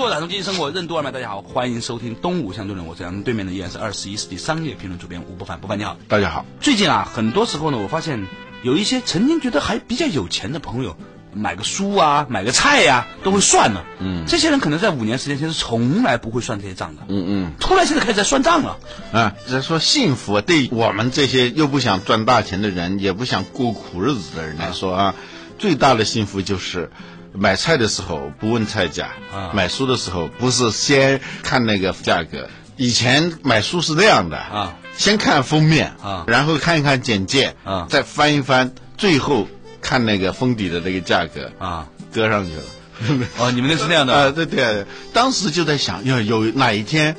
做打通经济生活任督二脉，大家好，欢迎收听东吴相对论。我是杨，对面的依然是二十一世纪商业评论主编吴伯凡。伯凡你好，大家好。最近啊，很多时候呢，我发现有一些曾经觉得还比较有钱的朋友。买个书啊，买个菜呀，都会算了。嗯，这些人可能在五年时间其实从来不会算这些账的。嗯嗯，突然现在开始在算账了。啊，在说幸福，对我们这些又不想赚大钱的人，也不想过苦日子的人来说啊，最大的幸福就是买菜的时候不问菜价，啊，买书的时候不是先看那个价格。以前买书是那样的啊，先看封面啊，然后看一看简介啊，再翻一翻，最后。看那个封底的那个价格啊，搁上去了。哦，你们那是那样的啊？对对，当时就在想，要有哪一天。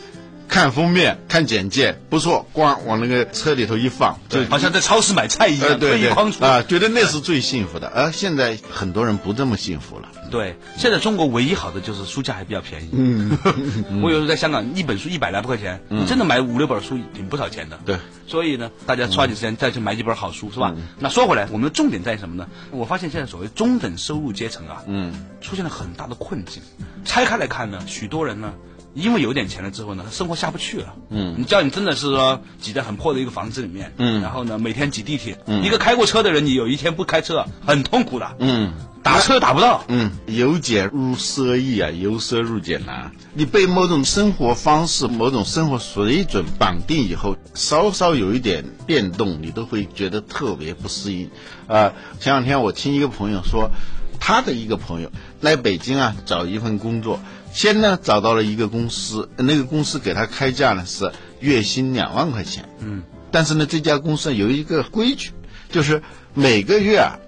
看封面，看简介，不错，光往那个车里头一放，就好像在超市买菜一样，对一筐出啊，觉得那是最幸福的。而现在很多人不这么幸福了。对，现在中国唯一好的就是书价还比较便宜。嗯，我有时候在香港，一本书一百来块钱，你真的买五六本书，挺不少钱的。对，所以呢，大家抓紧时间再去买几本好书，是吧？那说回来，我们的重点在什么呢？我发现现在所谓中等收入阶层啊，嗯，出现了很大的困境。拆开来看呢，许多人呢。因为有点钱了之后呢，他生活下不去了。嗯，你叫你真的是说挤在很破的一个房子里面，嗯，然后呢每天挤地铁，嗯，一个开过车的人，你有一天不开车，很痛苦的。嗯，打车打不到。嗯，由俭入奢易啊，由奢入俭难。你被某种生活方式、某种生活水准绑定以后，稍稍有一点变动，你都会觉得特别不适应。啊，前两天我听一个朋友说，他的一个朋友来北京啊找一份工作。先呢找到了一个公司，那个公司给他开价呢是月薪两万块钱。嗯，但是呢这家公司有一个规矩，就是每个月啊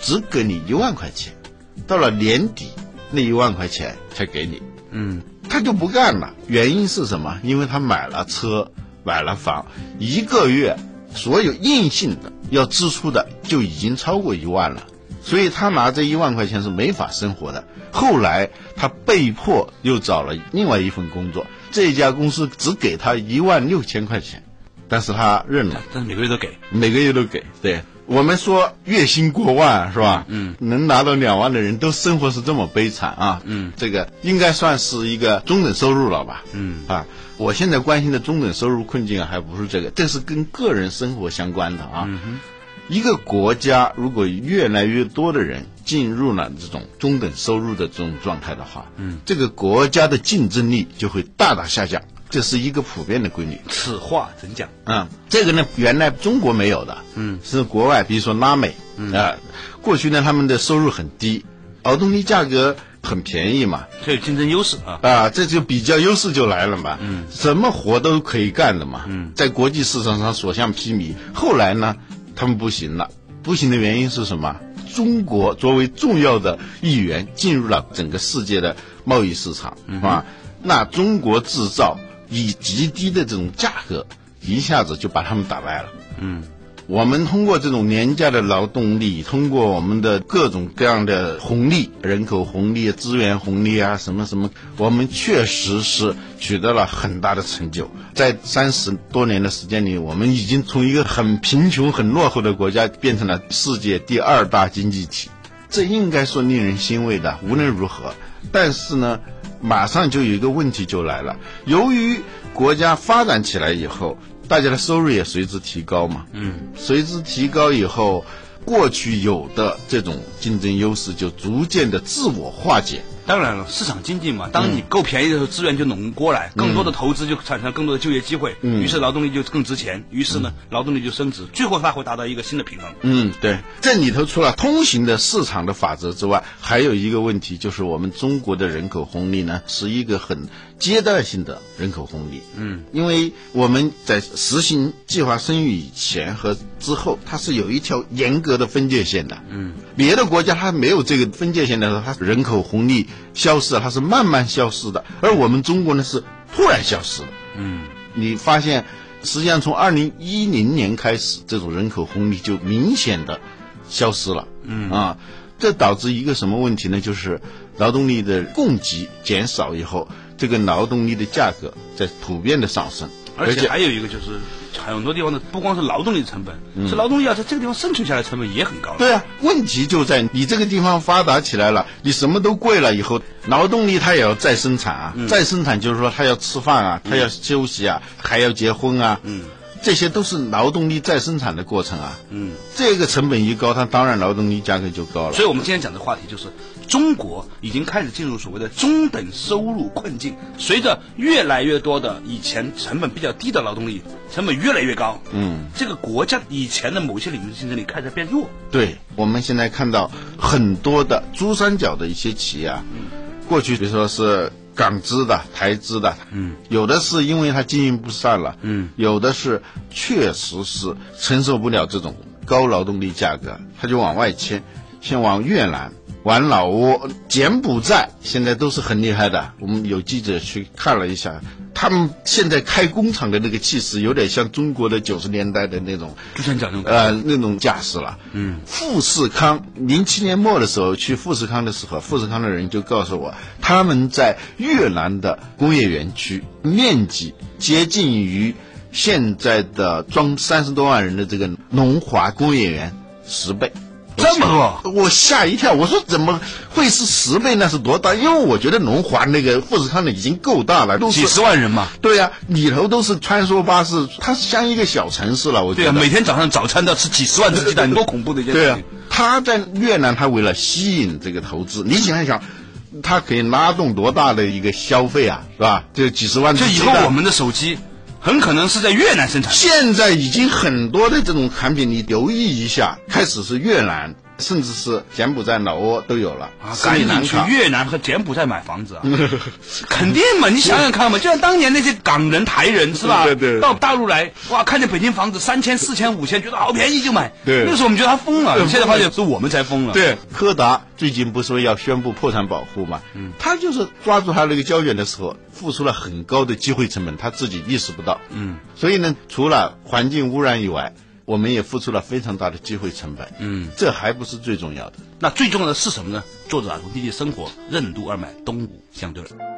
只给你一万块钱，到了年底那一万块钱才给你。嗯，他就不干了，原因是什么？因为他买了车，买了房，一个月所有硬性的要支出的就已经超过一万了。所以他拿这一万块钱是没法生活的。后来他被迫又找了另外一份工作，这家公司只给他一万六千块钱，但是他认了。但是每个月都给，每个月都给。对我们说月薪过万是吧？嗯，能拿到两万的人都生活是这么悲惨啊。嗯，这个应该算是一个中等收入了吧？嗯啊，我现在关心的中等收入困境啊，还不是这个，这是跟个人生活相关的啊。一个国家如果越来越多的人进入了这种中等收入的这种状态的话，嗯，这个国家的竞争力就会大大下降，这是一个普遍的规律。此话怎讲？嗯，这个呢，原来中国没有的，嗯，是国外，比如说拉美，啊，过去呢他们的收入很低，劳动力价格很便宜嘛，这有竞争优势啊，啊，这就比较优势就来了嘛，嗯，什么活都可以干的嘛，嗯，在国际市场上所向披靡。后来呢？他们不行了，不行的原因是什么？中国作为重要的一员进入了整个世界的贸易市场，啊，那中国制造以极低的这种价格，一下子就把他们打败了。嗯。我们通过这种廉价的劳动力，通过我们的各种各样的红利、人口红利、资源红利啊，什么什么，我们确实是取得了很大的成就。在三十多年的时间里，我们已经从一个很贫穷、很落后的国家，变成了世界第二大经济体，这应该说令人欣慰的。无论如何，但是呢，马上就有一个问题就来了，由于国家发展起来以后。大家的收入也随之提高嘛，嗯，随之提高以后，过去有的这种竞争优势就逐渐的自我化解。当然了，市场经济嘛，当你够便宜的时候，资源就拢过来，更多的投资就产生更多的就业机会，于是劳动力就更值钱，于是呢，劳动力就升值，最后它会达到一个新的平衡。嗯，对，这里头除了通行的市场的法则之外，还有一个问题就是我们中国的人口红利呢，是一个很阶段性的人口红利。嗯，因为我们在实行计划生育以前和之后，它是有一条严格的分界线的。嗯，别的国家它没有这个分界线的时候，它人口红利。消失了，它是慢慢消失的，而我们中国呢是突然消失的。嗯，你发现，实际上从二零一零年开始，这种人口红利就明显的消失了。嗯啊，这导致一个什么问题呢？就是劳动力的供给减少以后，这个劳动力的价格在普遍的上升，而且还有一个就是。很多地方的不光是劳动力成本，是劳动力要在这个地方生存下来成本也很高。对啊，问题就在你这个地方发达起来了，你什么都贵了以后，劳动力它也要再生产啊，再生产就是说他要吃饭啊，他要休息啊，还要结婚啊，嗯，这些都是劳动力再生产的过程啊，嗯，这个成本一高，它当然劳动力价格就高了。所以我们今天讲的话题就是。中国已经开始进入所谓的中等收入困境，随着越来越多的以前成本比较低的劳动力成本越来越高，嗯，这个国家以前的某些领域的竞争力开始变弱。对，我们现在看到很多的珠三角的一些企业啊，嗯，过去比如说是港资的、台资的，嗯，有的是因为它经营不善了，嗯，有的是确实是承受不了这种高劳动力价格，他就往外迁，先往越南。玩老挝、柬埔寨现在都是很厉害的。我们有记者去看了一下，他们现在开工厂的那个气势，有点像中国的九十年代的那种，就像讲那种呃那种架势了。嗯，富士康零七年末的时候去富士康的时候，富士康的人就告诉我，他们在越南的工业园区面积接近于现在的装三十多万人的这个龙华工业园十倍。这么多，我吓一跳。我说怎么会是十倍？那是多大？因为我觉得龙华那个富士康的已经够大了，都几十万人嘛。对呀，里头都是穿梭巴士，它是像一个小城市了。我觉得。对每天早上早餐都要吃几十万只鸡蛋，多恐怖的一件事情。对啊，他在越南，他为了吸引这个投资，你想一想，他可以拉动多大的一个消费啊，是吧？这几十万。就以后我们的手机。很可能是在越南生产。现在已经很多的这种产品，你留意一下，开始是越南，甚至是柬埔寨、老挝都有了。啊，赶紧去越南和柬埔寨买房子啊！肯定嘛，你想想看嘛，就像当年那些港人、台人是吧？对对。到大陆来，哇，看见北京房子三千、四千、五千，觉得好便宜就买。对。那时候我们觉得他疯了，现在发现是我们才疯了。对。柯达最近不是说要宣布破产保护嘛？嗯。他就是抓住他那个胶卷的时候。付出了很高的机会成本，他自己意识不到。嗯，所以呢，除了环境污染以外，我们也付出了非常大的机会成本。嗯，这还不是最重要的。那最重要的是什么呢？作者啊，从经济生活任督二脉，东吴相对论。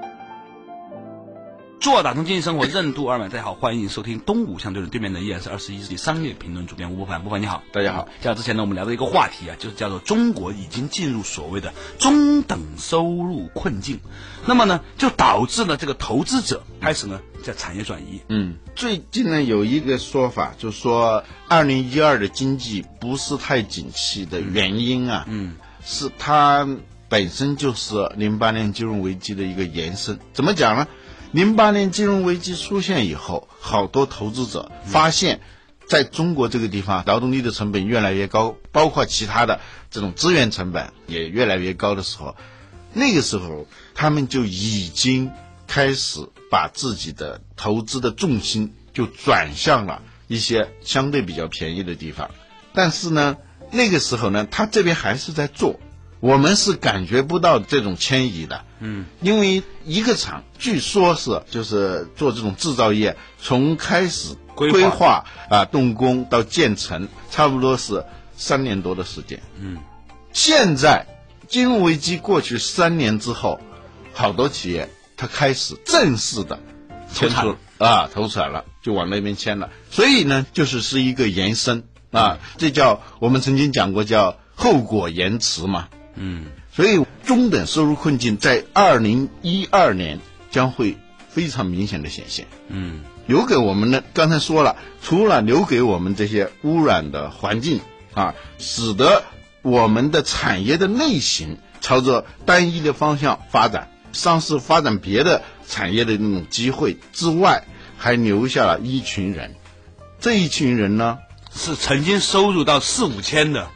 做打通经济生活任督二脉，大家好，欢迎收听东吴相对论。对面的依然是二十一世纪商业评论主编吴伯凡，吴伯凡你好，大家好。像之前呢，我们聊的一个话题啊，就是叫做中国已经进入所谓的中等收入困境，那么呢，就导致了这个投资者开始呢在产业转移。嗯，最近呢有一个说法，就是说二零一二的经济不是太景气的原因啊，嗯，是它本身就是零八年金融危机的一个延伸。怎么讲呢？零八年金融危机出现以后，好多投资者发现，在中国这个地方，劳动力的成本越来越高，包括其他的这种资源成本也越来越高的时候，那个时候他们就已经开始把自己的投资的重心就转向了一些相对比较便宜的地方。但是呢，那个时候呢，他这边还是在做。我们是感觉不到这种迁移的，嗯，因为一个厂据说是就是做这种制造业，从开始规划啊动工到建成，差不多是三年多的时间，嗯，现在金融危机过去三年之后，好多企业它开始正式的迁出啊投产了，就往那边迁了，所以呢，就是是一个延伸。啊，这叫我们曾经讲过叫后果延迟嘛。嗯，所以中等收入困境在二零一二年将会非常明显的显现。嗯，留给我们的刚才说了，除了留给我们这些污染的环境啊，使得我们的产业的类型朝着单一的方向发展，丧失发展别的产业的那种机会之外，还留下了一群人。这一群人呢，是曾经收入到四五千的。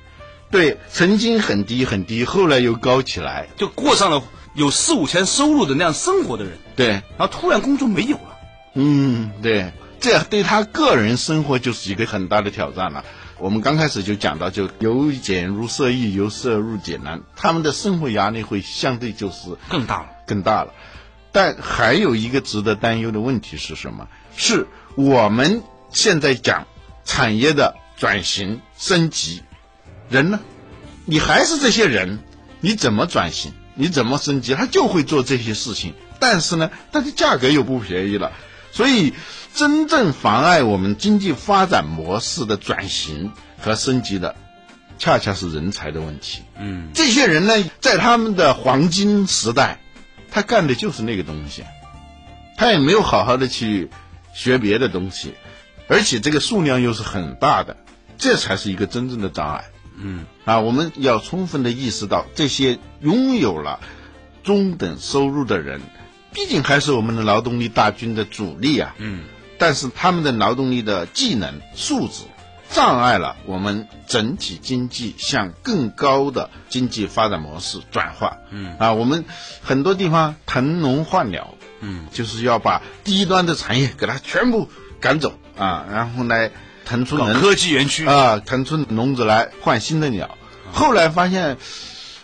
对，曾经很低很低，后来又高起来，就过上了有四五千收入的那样生活的人。对，然后突然工作没有了。嗯，对，这对他个人生活就是一个很大的挑战了。我们刚开始就讲到，就由俭入奢易，由奢入俭难，他们的生活压力会相对就是更大了，更大了。但还有一个值得担忧的问题是什么？是我们现在讲产业的转型升级，人呢？你还是这些人，你怎么转型？你怎么升级？他就会做这些事情，但是呢，它的价格又不便宜了，所以真正妨碍我们经济发展模式的转型和升级的，恰恰是人才的问题。嗯，这些人呢，在他们的黄金时代，他干的就是那个东西，他也没有好好的去学别的东西，而且这个数量又是很大的，这才是一个真正的障碍。嗯，啊，我们要充分的意识到，这些拥有了中等收入的人，毕竟还是我们的劳动力大军的主力啊。嗯，但是他们的劳动力的技能素质，障碍了我们整体经济向更高的经济发展模式转化。嗯，啊，我们很多地方腾笼换鸟，嗯，就是要把低端的产业给它全部赶走啊，然后来腾出能科技园区啊，腾出笼子来换新的鸟。后来发现，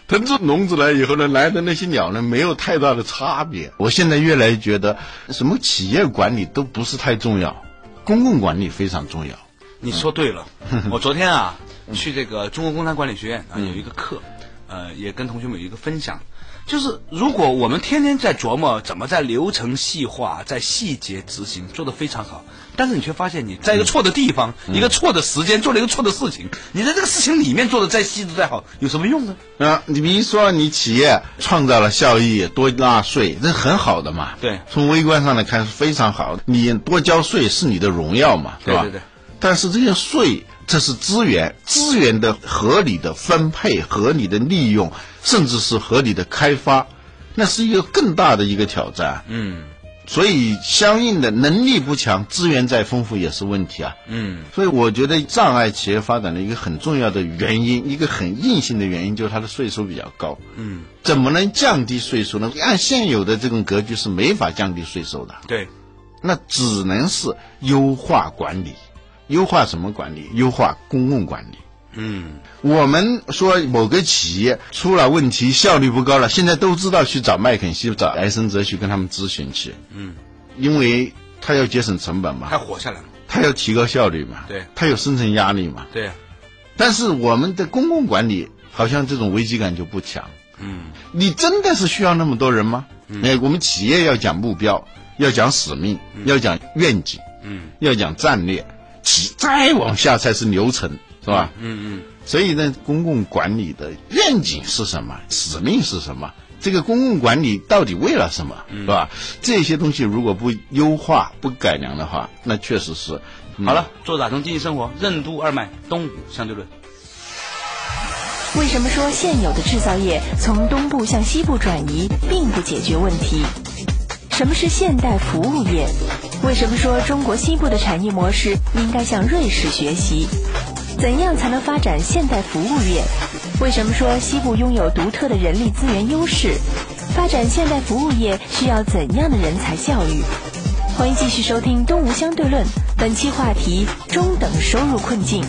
腾出笼子来以后呢，来的那些鸟呢，没有太大的差别。我现在越来越觉得，什么企业管理都不是太重要，公共管理非常重要。你说对了，我昨天啊 去这个中国工商管理学院啊有一个课，呃，也跟同学们有一个分享。就是如果我们天天在琢磨怎么在流程细化、在细节执行做得非常好，但是你却发现你在一个错的地方、一个错的时间做了一个错的事情，你在这个事情里面做的再细致再好，有什么用呢？啊，你比如说你企业创造了效益，多纳税，这很好的嘛。对从微观上来看是非常好的。你多交税是你的荣耀嘛，吧？对对对。但是这些税，这是资源，资源的合理的分配、合理的利用，甚至是合理的开发，那是一个更大的一个挑战。嗯所以，相应的能力不强，资源再丰富也是问题啊。嗯所以，我觉得障碍企业发展的一个很重要的原因，一个很硬性的原因，就是它的税收比较高。嗯，怎么能降低税收呢？按现有的这种格局是没法降低税收的，对，那只能是优化管理。优化什么管理？优化公共管理。嗯。我们说某个企业出了问题，效率不高了，现在都知道去找麦肯锡、找埃森哲去跟他们咨询去，嗯，因为他要节省成本嘛。他，活下来了。他要提高效率嘛，对。他有生存压力嘛。对，但是我们的公共管理好像这种危机感就不强。嗯。你真的是需要那么多人吗？哎，我们企业要讲目标，要讲使命，要讲愿景，嗯。要讲战略，其再往下才是流程，是吧？嗯嗯所以呢，公共管理的愿景是什么？使命是什么？这个公共管理到底为了什么？是吧？这些东西如果不优化、不改良的话，那确实是。嗯好了，做打通经济生活任督二脉，东吴相对论。为什么说现有的制造业从东部向西部转移并不解决问题？什么是现代服务业？为什么说中国西部的产业模式应该向瑞士学习？怎样才能发展现代服务业？为什么说西部拥有独特的人力资源优势？发展现代服务业需要怎样的人才教育？欢迎继续收听《东吴相对论》，本期话题：中等收入困境。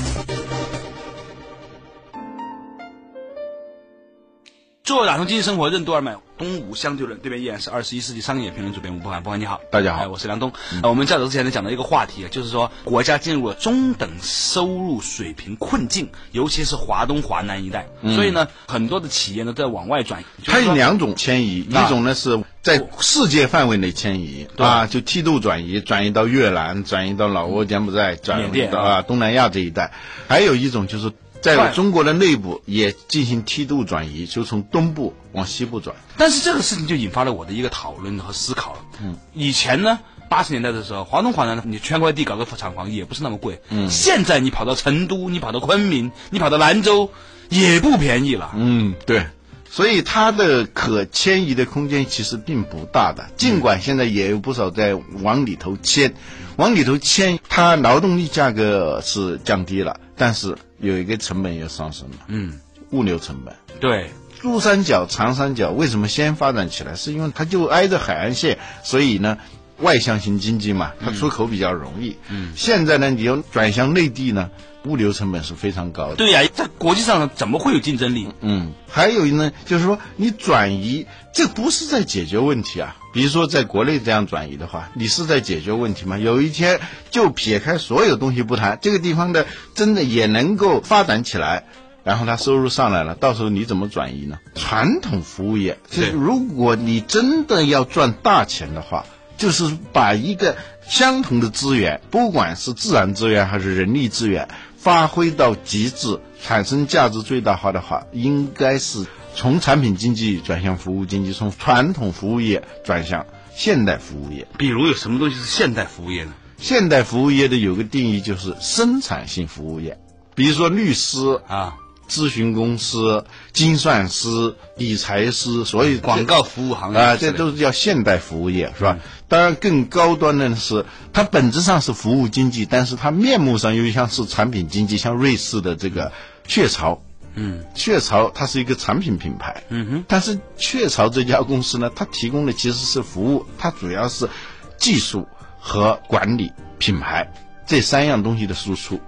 做打通经济生活任督二脉，东吴相对论，对面依然是二十一世纪商业评论主编吴伯凡。伯凡你好，大家好。哎我是梁东。呃我们较早之前呢讲到一个话题啊，就是说国家进入了中等收入水平困境，尤其是华东、华南一带，所以呢，很多的企业呢在往外转移。它有两种迁移，啊。一种呢是在世界范围内迁移对。啊，就梯度转移，转移到越南，转移到老挝、柬埔寨，转移到啊东南亚这一带；还有一种就是在中国的内部也进行梯度转移，就从东部往西部转。但是这个事情就引发了我的一个讨论和思考了。嗯，以前呢，八十年代的时候，华东、华南，你圈块地搞个厂房也不是那么贵。嗯，现在你跑到成都，你跑到昆明，你跑到兰州，也不便宜了。嗯，对。所以它的可迁移的空间其实并不大的，尽管现在也有不少在往里头迁，往里头迁，它劳动力价格是降低了，但是有一个成本又上升了，嗯，物流成本。对，珠三角、长三角为什么先发展起来？是因为它就挨着海岸线，所以呢，外向型经济嘛，它出口比较容易。嗯，现在呢，你要转向内地呢，物流成本是非常高的。对呀、在国际上怎么会有竞争力？嗯，还有呢，就是说你转移，这不是在解决问题啊。比如说在国内这样转移的话，你是在解决问题吗？有一天就撇开所有东西不谈，这个地方的真的也能够发展起来。然后他收入上来了，到时候你怎么转移呢？传统服务业，就是如果你真的要赚大钱的话，就是把一个相同的资源，不管是自然资源还是人力资源，发挥到极致，产生价值最大化的话，应该是从产品经济转向服务经济，从传统服务业转向现代服务业。比如有什么东西是现代服务业呢？现代服务业的有个定义就是生产性服务业，比如说律师、啊，咨询公司、精算师、理财师，所以广告服务行业啊，这都是叫现代服务业，是吧？当然，更高端的是，它本质上是服务经济，但是它面目上又像是产品经济，像瑞士的这个雀巢。嗯，雀巢它是一个产品品牌，嗯哼，但是雀巢这家公司呢，它提供的其实是服务，它主要是技术和管理、品牌这三样东西的输出，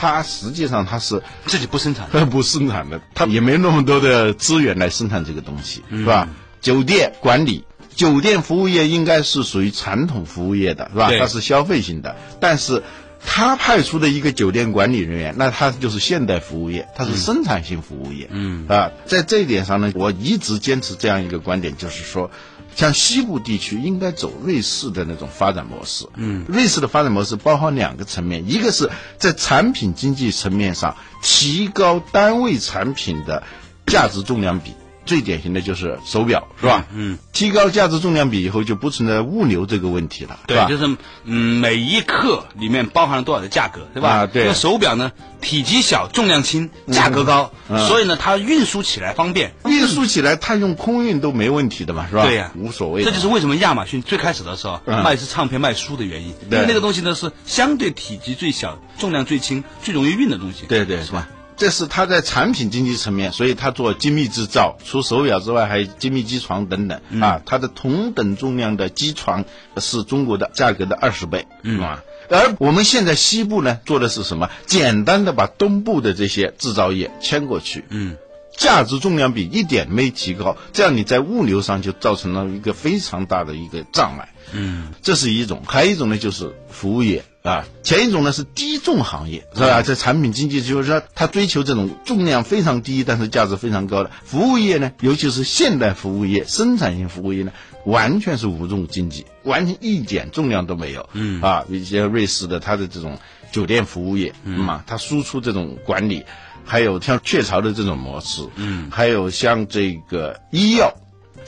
它实际上它是自己不生产。它 不生产的，它也没那么多的资源来生产这个东西，是吧？酒店管理，酒店服务业应该是属于传统服务业的，是吧？它是消费型的，但是他派出的一个酒店管理人员，那他就是现代服务业，他是生产性服务业，嗯啊，在这一点上呢，我一直坚持这样一个观点，就是说。像西部地区应该走瑞士的那种发展模式。嗯，瑞士的发展模式包含两个层面，一个是在产品经济层面上提高单位产品的价值重量比。最典型的就是手表，是吧？嗯，提高价值重量比以后，就不存在物流这个问题了，对吧？对，就是嗯，每一克里面包含了多少的价格，对吧？啊对手表呢，体积小，重量轻，价格高，嗯所以呢，它运输起来方便。运输起来，它用空运都没问题的嘛，是吧？对呀无所谓。这就是为什么亚马逊最开始的时候、嗯卖是唱片卖书的原因，因为那个东西呢是相对体积最小、重量最轻、最容易运的东西。对对，是吧？这是它在产品经济层面，所以它做精密制造，除手表之外，还有精密机床等等、啊。它的同等重量的机床是中国的价格的二十倍，嗯啊。而我们现在西部呢，做的是什么？简单的把东部的这些制造业迁过去，嗯，价值重量比一点没提高，这样你在物流上就造成了一个非常大的一个障碍。嗯，这是一种，还有一种呢就是服务业啊，前一种呢是低重行业，是吧？这产品经济就是说它追求这种重量非常低，但是价值非常高的服务业呢，尤其是现代服务业、生产性服务业呢，完全是无重经济，完全一点重量都没有。嗯啊，一些瑞士的它的这种酒店服务业，嗯嘛，它输出这种管理，还有像雀巢的这种模式，嗯，还有像这个医药。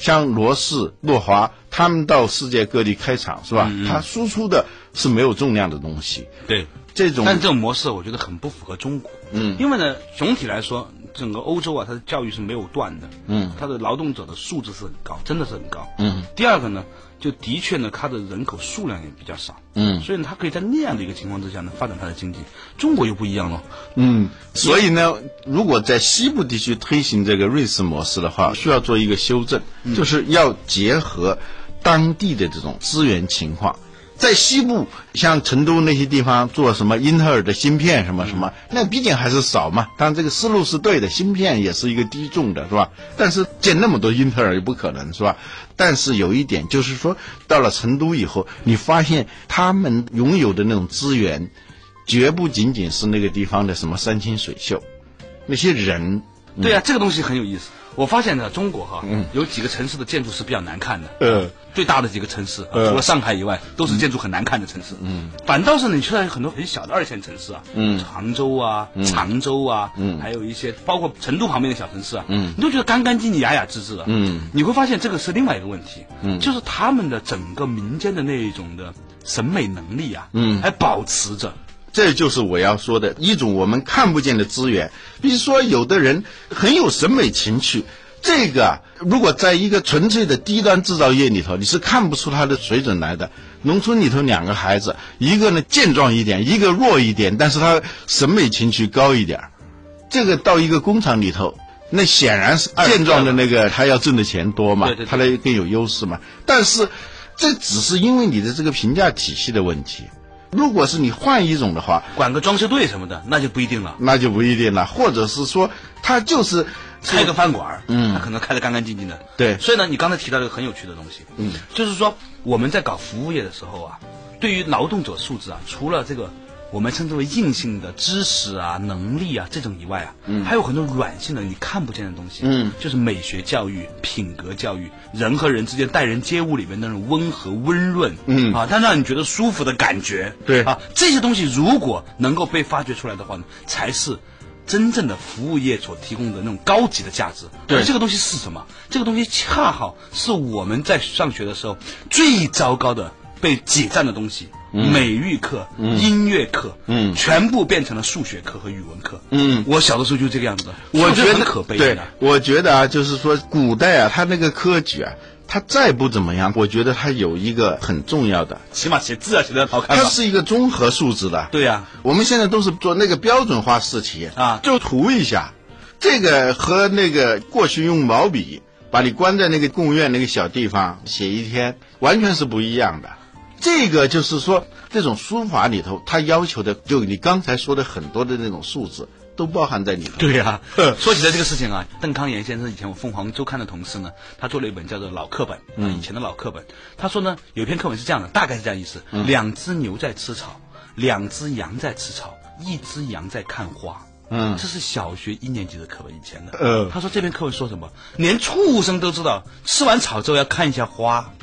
像罗氏、诺华，他们到世界各地开厂是吧？他输出的是没有重量的东西，对，这种但这种模式我觉得很不符合中国。嗯，因为呢，总体来说，整个欧洲啊，它的教育是没有断的。嗯，它的劳动者的素质是很高，真的是很高。嗯，第二个呢，就的确呢，它的人口数量也比较少。嗯，所以呢，它可以在那样的一个情况之下呢，发展它的经济。中国又不一样了。嗯，所以呢，如果在西部地区推行这个瑞士模式的话，需要做一个修正，就是要结合当地的这种资源情况。在西部，像成都那些地方做什么英特尔的芯片什么什么，那毕竟还是少嘛。当然这个思路是对的，芯片也是一个低重的，是吧？但是建那么多英特尔也不可能，是吧？但是有一点就是说，到了成都以后，你发现他们拥有的那种资源，绝不仅仅是那个地方的什么山清水秀，那些人，对啊，这个东西很有意思。我发现呢，中国哈、有几个城市的建筑是比较难看的。呃，最大的几个城市，呃除了上海以外，都是建筑很难看的城市。嗯，反倒是，你去到很多很小的二线城市啊，嗯，常州啊、常州啊，嗯，还有一些包括成都旁边的小城市啊，嗯，你都觉得干干净净、雅雅致致的。嗯，你会发现这个是另外一个问题，嗯，就是他们的整个民间的那一种的审美能力啊，嗯，还保持着。这就是我要说的一种我们看不见的资源。比如说，有的人很有审美情趣，这个啊如果在一个纯粹的低端制造业里头，你是看不出他的水准来的。农村里头两个孩子，一个呢健壮一点，一个弱一点，但是他审美情趣高一点。这个到一个工厂里头，那显然是健壮的那个他要挣的钱多嘛他的更有优势嘛。但是这只是因为你的这个评价体系的问题。如果是你换一种的话，管个装修队什么的，那就不一定了。那就不一定了，或者是说他就是开个饭馆儿，嗯他可能开的干干净净的。对所以呢，你刚才提到一个很有趣的东西，嗯，就是说我们在搞服务业的时候啊，对于劳动者素质啊，除了这个我们称之为硬性的知识啊、能力啊这种以外啊，嗯，还有很多软性的你看不见的东西，嗯，就是美学教育、品格教育，人和人之间待人接物里面那种温和、温润，嗯啊，它让你觉得舒服的感觉，对啊，这些东西如果能够被发掘出来的话呢，才是。真正的服务业所提供的那种高级的价值，对而这个东西是什么？这个东西恰好是我们在上学的时候最糟糕的被挤占的东西。美育课、音乐课，嗯全部变成了数学课和语文课。嗯我小的时候就这个样子的，我觉得很可悲对的。，我觉得啊，就是说古代啊，他那个科举啊，他再不怎么样，我觉得他有一个很重要的，起码写字啊写的好看吧？它是一个综合素质的。对呀、我们现在都是做那个标准化试题啊就涂一下，这个和那个过去用毛笔把你关在那个贡院那个小地方写一天，完全是不一样的。这个就是说，这种书法里头，它要求的就你刚才说的很多的那种素质，都包含在里头。对呀、说起来这个事情啊，邓康炎先生以前我凤凰周刊的同事呢，他做了一本叫做《老课本》，嗯，以前的老课本。他说呢，有一篇课文是这样的，大概是这样意思：两只牛在吃草，两只羊在吃草，一只羊在看花。嗯。这是小学一年级的课文，以前的。呃。他说这篇课文说什么？连畜生都知道，吃完草之后要看一下花。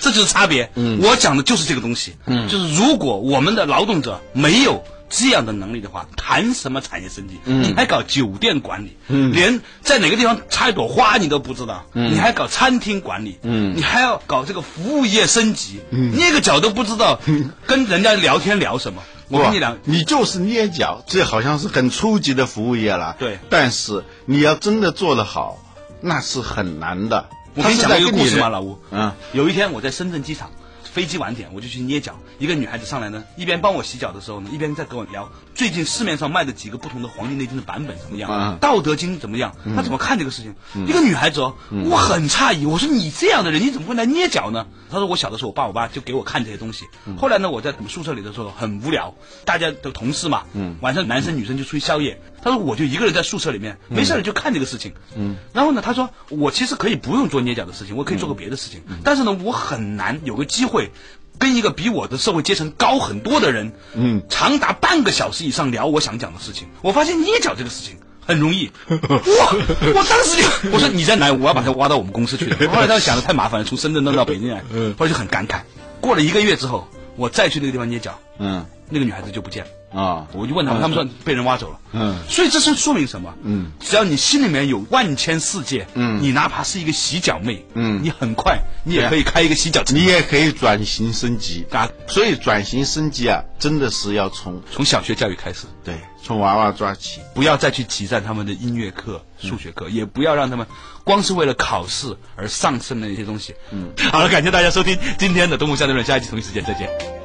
这就是差别。我讲的就是这个东西。就是如果我们的劳动者没有这样的能力的话，谈什么产业升级？你还搞酒店管理，连在哪个地方插一朵花你都不知道，你还搞餐厅管理，你还要搞这个服务业升级，那个脚都不知道跟人家聊天聊什么。我跟你讲，你就是捏脚，这好像是很初级的服务业了。对但是你要真的做得好，那是很难的。我跟你讲一个故事嘛，老吴。嗯，有一天我在深圳机场，飞机晚点，我就去捏脚。一个女孩子上来呢，一边帮我洗脚的时候呢，一边在跟我聊最近市面上卖的几个不同的《黄帝内经》的版本怎么样，嗯道德经》怎么样，她怎么看这个事情？一个女孩子哦，我很诧异，我说你这样的人，你怎么会来捏脚呢？她说我小的时候，我爸我妈就给我看这些东西。后来呢，我在我们宿舍里的时候很无聊，大家的同事嘛，晚上男生女生就出去宵夜。他说我就一个人在宿舍里面，没事儿就看这个事情。嗯，然后呢，他说我其实可以不用做捏脚的事情，我可以做个别的事情，但是呢，我很难有个机会。跟一个比我的社会阶层高很多的人，嗯，长达半个小时以上聊我想讲的事情，我发现捏脚这个事情很容易。哇！我当时就我说你在哪？我要把他挖到我们公司去的。后来他想的太麻烦了，从深圳弄到北京来，后来就很感慨。过了一个月之后，我再去那个地方捏脚，嗯那个女孩子就不见了。啊，我就问他们，他们说被人挖走了。嗯，所以这是说明什么？嗯，只要你心里面有万千世界，嗯，你哪怕是一个洗脚妹，嗯。你很快你也可以开一个洗脚城，你也可以转型升级。啊所以转型升级啊，真的是要从从小学教育开始，对从娃娃抓起。不要再去挤占他们的音乐课、数学课，也不要让他们光是为了考试而丧失了那些东西。嗯，好了，感谢大家收听今天的《动物相对论》，下一期同一时间再见。